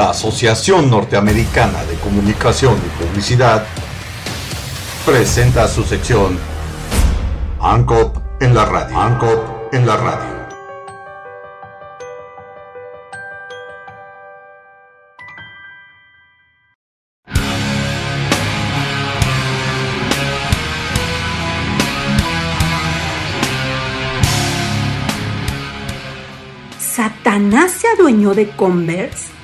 La Asociación Norteamericana de Comunicación y Publicidad presenta su sección ANCOP en la radio. ANCOP en la radio. ¿Satanás se adueñó de Converse?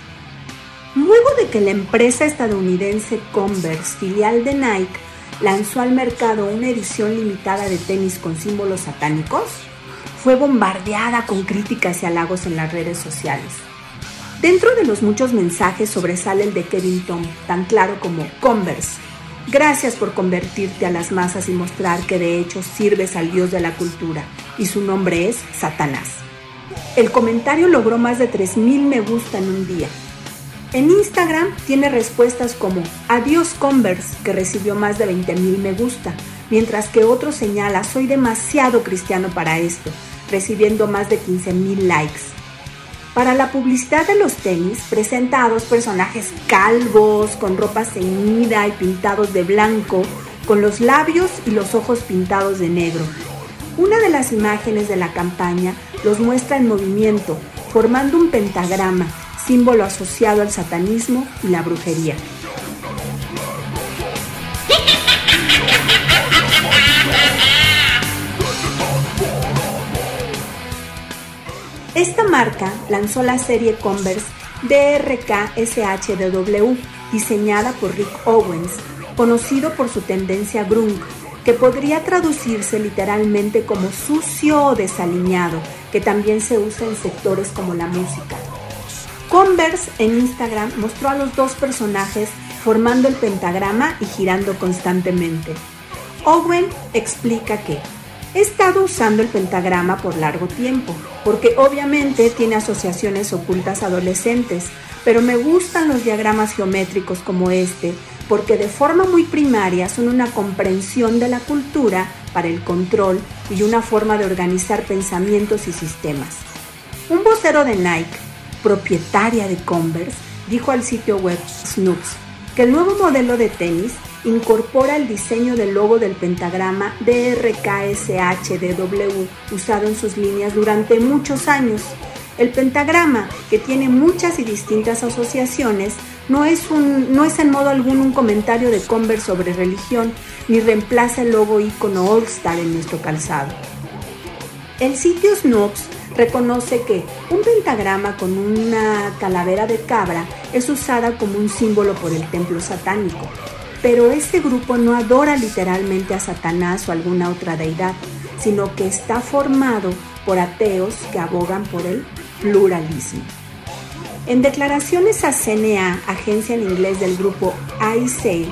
Luego de que la empresa estadounidense Converse, filial de Nike, lanzó al mercado una edición limitada de tenis con símbolos satánicos, fue bombardeada con críticas y halagos en las redes sociales. Dentro de los muchos mensajes sobresale el de Kevin Tom, tan claro como Converse. Gracias por convertirte a las masas y mostrar que de hecho sirves al dios de la cultura, y su nombre es Satanás. El comentario logró más de 3.000 me gusta en un día. En Instagram tiene respuestas como Adiós Converse, que recibió más de 20.000 me gusta, mientras que otro señala Soy demasiado cristiano para esto, recibiendo más de 15.000 likes. Para la publicidad de los tenis, presenta a dos personajes calvos, con ropa ceñida y pintados de blanco, con los labios y los ojos pintados de negro. Una de las imágenes de la campaña los muestra en movimiento, formando un pentagrama, símbolo asociado al satanismo y la brujería. Esta marca lanzó la serie Converse DRK SHDW, diseñada por Rick Owens, conocido por su tendencia grunge que podría traducirse literalmente como sucio o desaliñado, que también se usa en sectores como la música. Converse en Instagram mostró a los dos personajes formando el pentagrama y girando constantemente. Owen explica que he estado usando el pentagrama por largo tiempo, porque obviamente tiene asociaciones ocultas adolescentes, pero me gustan los diagramas geométricos como este porque de forma muy primaria son una comprensión de la cultura para el control y una forma de organizar pensamientos y sistemas. Un vocero de Nike, propietaria de Converse, dijo al sitio web Snoops que el nuevo modelo de tenis incorpora el diseño del logo del pentagrama DRKSHDW usado en sus líneas durante muchos años. El pentagrama, que tiene muchas y distintas asociaciones, no es, un, no es en modo alguno un comentario de Converse sobre religión, ni reemplaza el logo icono All Star en nuestro calzado. El sitio Snoops reconoce que un pentagrama con una calavera de cabra es usada como un símbolo por el templo satánico, pero ese grupo no adora literalmente a Satanás o alguna otra deidad, sino que está formado por ateos que abogan por el pluralismo. En declaraciones a CNA, agencia en inglés del grupo ICE,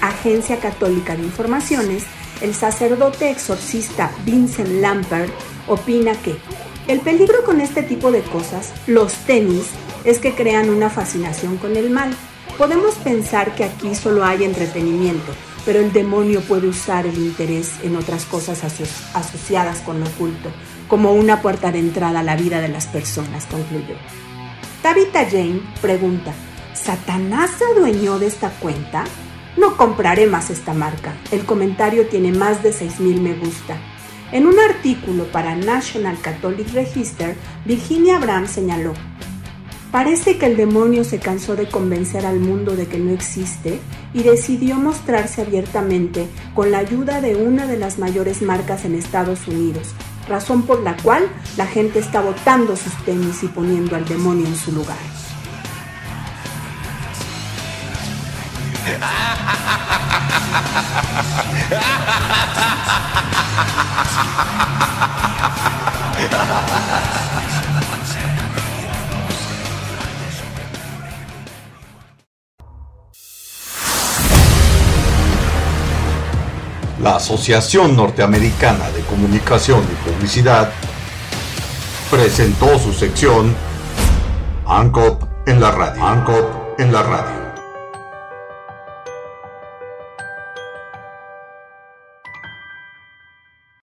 Agencia Católica de Informaciones, el sacerdote exorcista Vincent Lampert opina que el peligro con este tipo de cosas, los tenis, es que crean una fascinación con el mal. Podemos pensar que aquí solo hay entretenimiento, pero el demonio puede usar el interés en otras cosas asociadas con lo oculto, como una puerta de entrada a la vida de las personas, concluyó. Tabitha Jane pregunta, ¿Satanás se adueñó de esta cuenta? No compraré más esta marca. El comentario tiene más de 6.000 me gusta. En un artículo para National Catholic Register, Virginia Abraham señaló, Parece que el demonio se cansó de convencer al mundo de que no existe y decidió mostrarse abiertamente con la ayuda de una de las mayores marcas en Estados Unidos, razón por la cual la gente está botando sus tenis y poniendo al demonio en su lugar. La Asociación Norteamericana de Comunicación y Publicidad presentó su sección ANCOP en la radio. ANCOP en la radio.